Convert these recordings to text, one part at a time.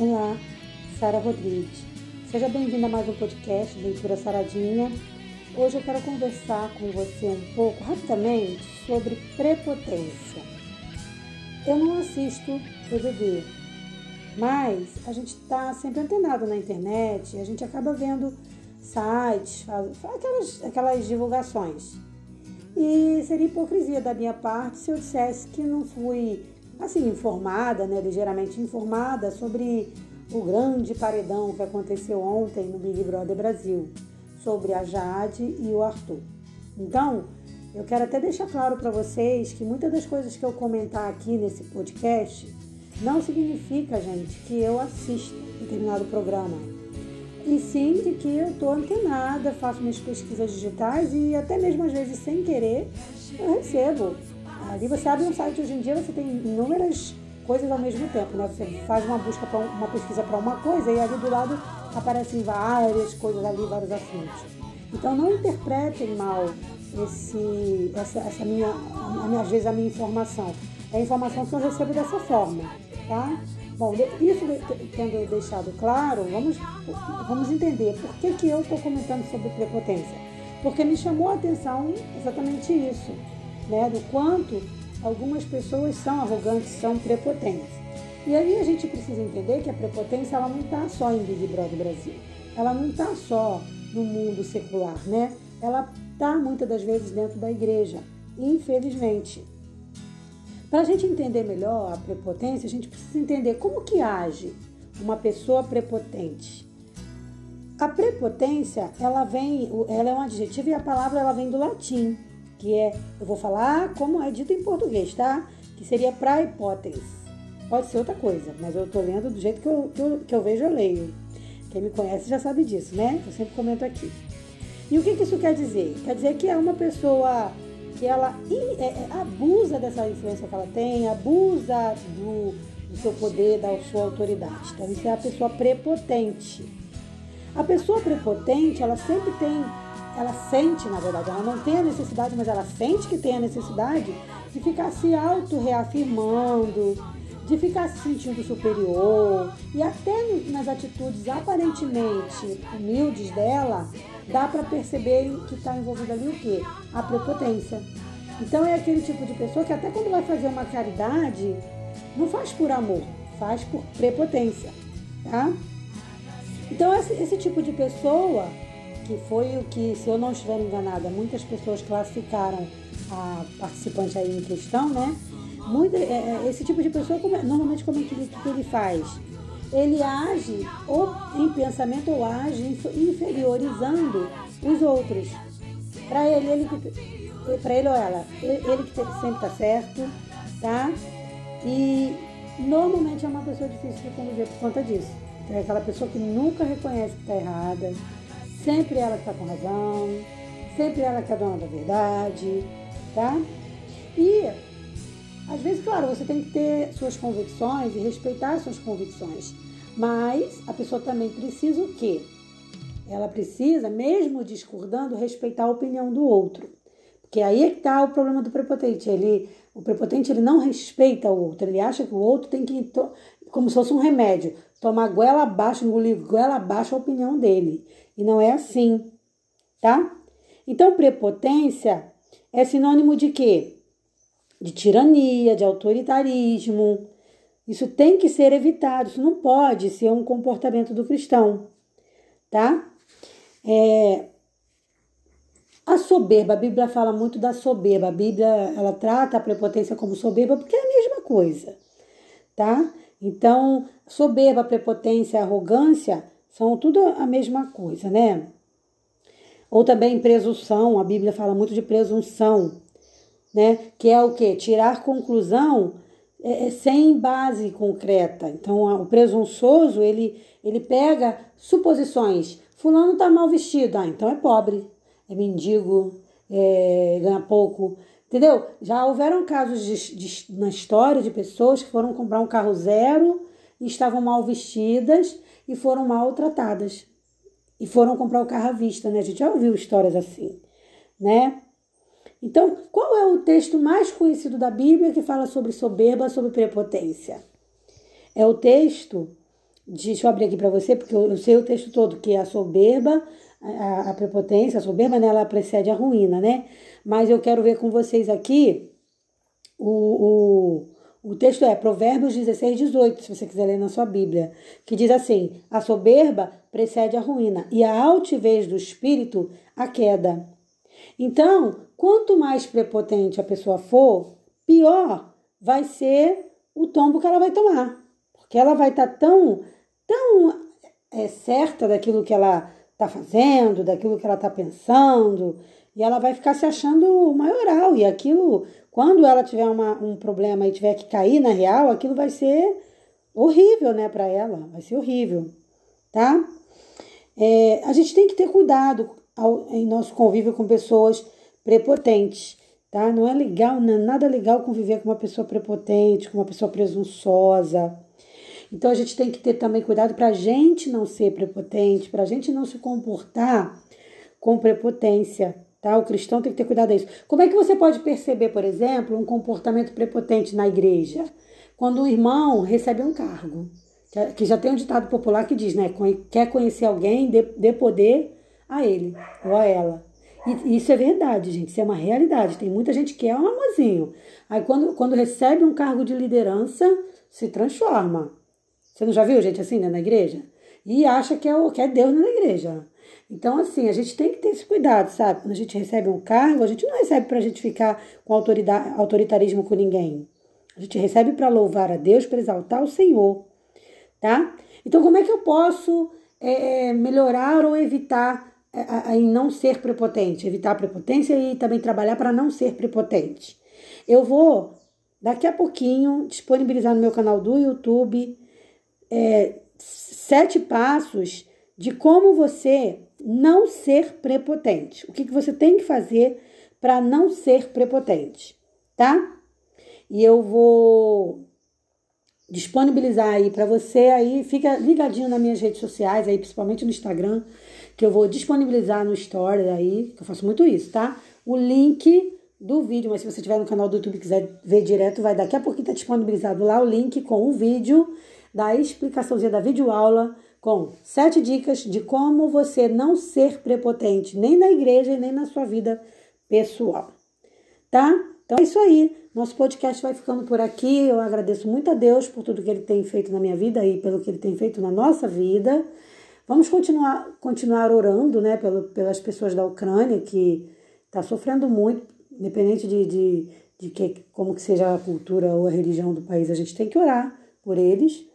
Olá, Sara Rodrigues. Seja bem-vinda a mais um podcast Leitura Saradinha. Hoje eu quero conversar com você um pouco, rapidamente, sobre prepotência. Eu não assisto BBB, mas a gente está sempre antenado na internet, a gente acaba vendo sites, aquelas, aquelas divulgações. E seria hipocrisia da minha parte se eu dissesse que não fui assim informada, né, ligeiramente informada sobre o grande paredão que aconteceu ontem no Big Brother Brasil, sobre a Jade e o Arthur. Então, eu quero até deixar claro para vocês que muitas das coisas que eu comentar aqui nesse podcast não significa, gente, que eu assisto determinado programa. E sim de que eu estou antenada, faço minhas pesquisas digitais e até mesmo às vezes sem querer eu recebo Ali você abre um site hoje em dia, você tem inúmeras coisas ao mesmo tempo, né? Você faz uma busca para uma pesquisa para uma coisa e ali do lado aparecem várias coisas ali, vários assuntos. Então não interpretem mal esse, essa, essa minha, a minha, às vezes a minha informação. É a informação que eu recebo dessa forma, tá? Bom, isso tendo deixado claro, vamos, vamos entender por que, que eu estou comentando sobre prepotência. Porque me chamou a atenção exatamente isso né, do quanto algumas pessoas são arrogantes, são prepotentes. E aí a gente precisa entender que a prepotência ela não está só em Big Brother Brasil, ela não está só no mundo secular, né? Ela está muitas das vezes dentro da igreja, infelizmente. Para a gente entender melhor a prepotência, a gente precisa entender como que age uma pessoa prepotente. A prepotência, ela vem, ela é um adjetivo e a palavra ela vem do latim, que é, eu vou falar como é dito em português, tá? Que seria para hipótese. Pode ser outra coisa, mas eu tô lendo do jeito que eu, que eu, que eu vejo, eu leio. Quem me conhece já sabe disso, né? Eu sempre comento aqui. E o que, que isso quer dizer? Quer dizer que é uma pessoa que ela é, é, abusa dessa influência que ela tem, abusa do, do seu poder, da sua autoridade. Então, isso é a pessoa prepotente. A pessoa prepotente, ela sempre tem ela sente, na verdade, ela não tem a necessidade, mas ela sente que tem a necessidade de ficar se auto-reafirmando, de ficar se sentindo superior e até nas atitudes aparentemente humildes dela, dá para perceber que está envolvida ali o quê? A prepotência. Então é aquele tipo de pessoa que até quando vai fazer uma caridade, não faz por amor, faz por prepotência, tá? Então esse, esse tipo de pessoa que foi o que, se eu não estiver enganada, muitas pessoas classificaram a participante aí em questão, né? Muita, é, é esse tipo de pessoa, normalmente, como é que, que ele faz? Ele age ou em pensamento ou age inferiorizando os outros. Para ele, ele para ele ou ela, ele que sempre está certo, tá? E normalmente é uma pessoa difícil de conviver por conta disso. É aquela pessoa que nunca reconhece que está errada, Sempre ela está com razão, sempre ela que é dona da verdade, tá? E às vezes, claro, você tem que ter suas convicções e respeitar suas convicções, mas a pessoa também precisa o quê? Ela precisa, mesmo discordando, respeitar a opinião do outro. Porque aí é que está o problema do prepotente. Ele, o prepotente ele não respeita o outro, ele acha que o outro tem que, como se fosse um remédio, tomar goela abaixo, engolir goela abaixo a opinião dele. E não é assim, tá? Então, prepotência é sinônimo de quê? De tirania, de autoritarismo. Isso tem que ser evitado, isso não pode ser um comportamento do cristão, tá? É, a soberba, a Bíblia fala muito da soberba. A Bíblia, ela trata a prepotência como soberba porque é a mesma coisa, tá? Então, soberba, prepotência, arrogância são tudo a mesma coisa, né? Ou também presunção, a Bíblia fala muito de presunção, né? Que é o que? Tirar conclusão é, é, sem base concreta. Então, o presunçoso, ele, ele pega suposições. Fulano tá mal vestido, ah, então é pobre, é mendigo, é, ganha pouco. Entendeu? Já houveram casos de, de, na história de pessoas que foram comprar um carro zero e estavam mal vestidas e foram maltratadas. E foram comprar o carro à vista, né? A gente já ouviu histórias assim, né? Então, qual é o texto mais conhecido da Bíblia que fala sobre soberba, sobre prepotência? É o texto deixa eu abrir aqui para você, porque eu sei o texto todo, que é a soberba, a, a prepotência, a soberba, né, ela precede a ruína, né? Mas eu quero ver com vocês aqui o, o, o texto é Provérbios 16, 18, se você quiser ler na sua Bíblia, que diz assim: A soberba precede a ruína, e a altivez do espírito, a queda. Então, quanto mais prepotente a pessoa for, pior vai ser o tombo que ela vai tomar. Porque ela vai estar tá tão, tão é, certa daquilo que ela está fazendo, daquilo que ela está pensando, e ela vai ficar se achando maioral. E aquilo, quando ela tiver uma, um problema e tiver que cair na real, aquilo vai ser horrível, né, para ela. Vai ser horrível, tá? É, a gente tem que ter cuidado ao, em nosso convívio com pessoas prepotentes, tá? Não é legal, não é nada legal conviver com uma pessoa prepotente, com uma pessoa presunçosa. Então a gente tem que ter também cuidado para a gente não ser prepotente, para a gente não se comportar com prepotência, tá? O cristão tem que ter cuidado disso. Como é que você pode perceber, por exemplo, um comportamento prepotente na igreja? Quando um irmão recebe um cargo, que já tem um ditado popular que diz, né? Quer conhecer alguém, dê, dê poder a ele ou a ela. E isso é verdade, gente. Isso é uma realidade. Tem muita gente que é um amorzinho. Aí quando, quando recebe um cargo de liderança, se transforma. Você não já viu gente assim né, na igreja? E acha que é, o, que é Deus na igreja. Então, assim, a gente tem que ter esse cuidado, sabe? Quando a gente recebe um cargo, a gente não recebe para a gente ficar com autoritarismo com ninguém. A gente recebe para louvar a Deus, para exaltar o Senhor, tá? Então, como é que eu posso é, melhorar ou evitar é, em não ser prepotente? Evitar a prepotência e também trabalhar para não ser prepotente. Eu vou, daqui a pouquinho, disponibilizar no meu canal do YouTube é, sete passos de como você não ser prepotente. O que, que você tem que fazer para não ser prepotente, tá? E eu vou disponibilizar aí para você aí, fica ligadinho nas minhas redes sociais aí, principalmente no Instagram, que eu vou disponibilizar no Story aí, que eu faço muito isso, tá? O link do vídeo, mas se você tiver no canal do YouTube e quiser ver direto, vai daqui a pouquinho tá disponibilizado lá o link com o vídeo da explicaçãozinha da videoaula com sete dicas de como você não ser prepotente nem na igreja e nem na sua vida pessoal. Tá? Então é isso aí. Nosso podcast vai ficando por aqui. Eu agradeço muito a Deus por tudo que ele tem feito na minha vida e pelo que ele tem feito na nossa vida. Vamos continuar, continuar orando né, pelas pessoas da Ucrânia que está sofrendo muito, independente de, de, de que, como que seja a cultura ou a religião do país, a gente tem que orar por eles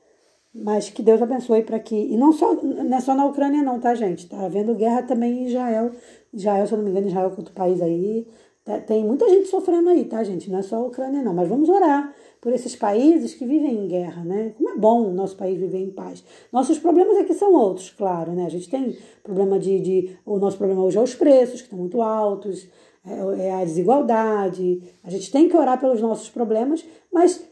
mas que Deus abençoe para que. E não, só, não é só na Ucrânia, não, tá, gente? Tá havendo guerra também em Israel. Israel, se eu não me engano, Israel é outro país aí. Tá, tem muita gente sofrendo aí, tá, gente? Não é só a Ucrânia, não. Mas vamos orar por esses países que vivem em guerra, né? Como é bom o nosso país viver em paz. Nossos problemas aqui são outros, claro, né? A gente tem problema de. de o nosso problema hoje é os preços, que estão muito altos, é, é a desigualdade. A gente tem que orar pelos nossos problemas, mas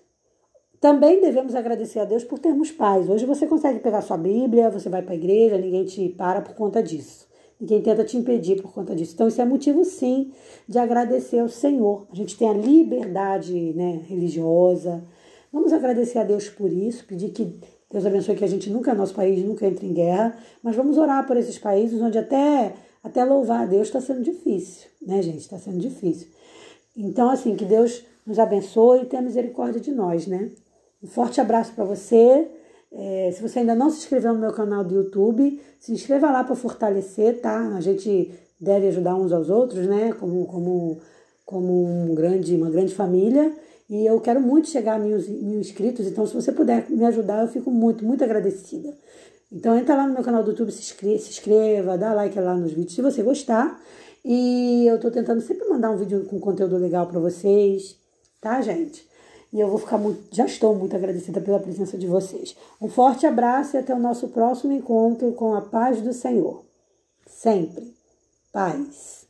também devemos agradecer a Deus por termos paz. Hoje você consegue pegar sua Bíblia, você vai para a igreja, ninguém te para por conta disso. Ninguém tenta te impedir por conta disso. Então, isso é motivo, sim, de agradecer ao Senhor. A gente tem a liberdade né, religiosa. Vamos agradecer a Deus por isso, pedir que Deus abençoe que a gente nunca, nosso país nunca entre em guerra, mas vamos orar por esses países onde até, até louvar a Deus está sendo difícil, né, gente? Está sendo difícil. Então, assim, que Deus nos abençoe e tenha misericórdia de nós, né? Um forte abraço para você. É, se você ainda não se inscreveu no meu canal do YouTube, se inscreva lá para fortalecer, tá? A gente deve ajudar uns aos outros, né? Como, como, como um grande, uma grande família. E eu quero muito chegar a mil, mil inscritos, então se você puder me ajudar, eu fico muito, muito agradecida. Então entra lá no meu canal do YouTube, se inscreva, se inscreva dá like lá nos vídeos se você gostar. E eu tô tentando sempre mandar um vídeo com conteúdo legal para vocês, tá, gente? E eu vou ficar muito, já estou muito agradecida pela presença de vocês. Um forte abraço e até o nosso próximo encontro com a paz do Senhor. Sempre. Paz.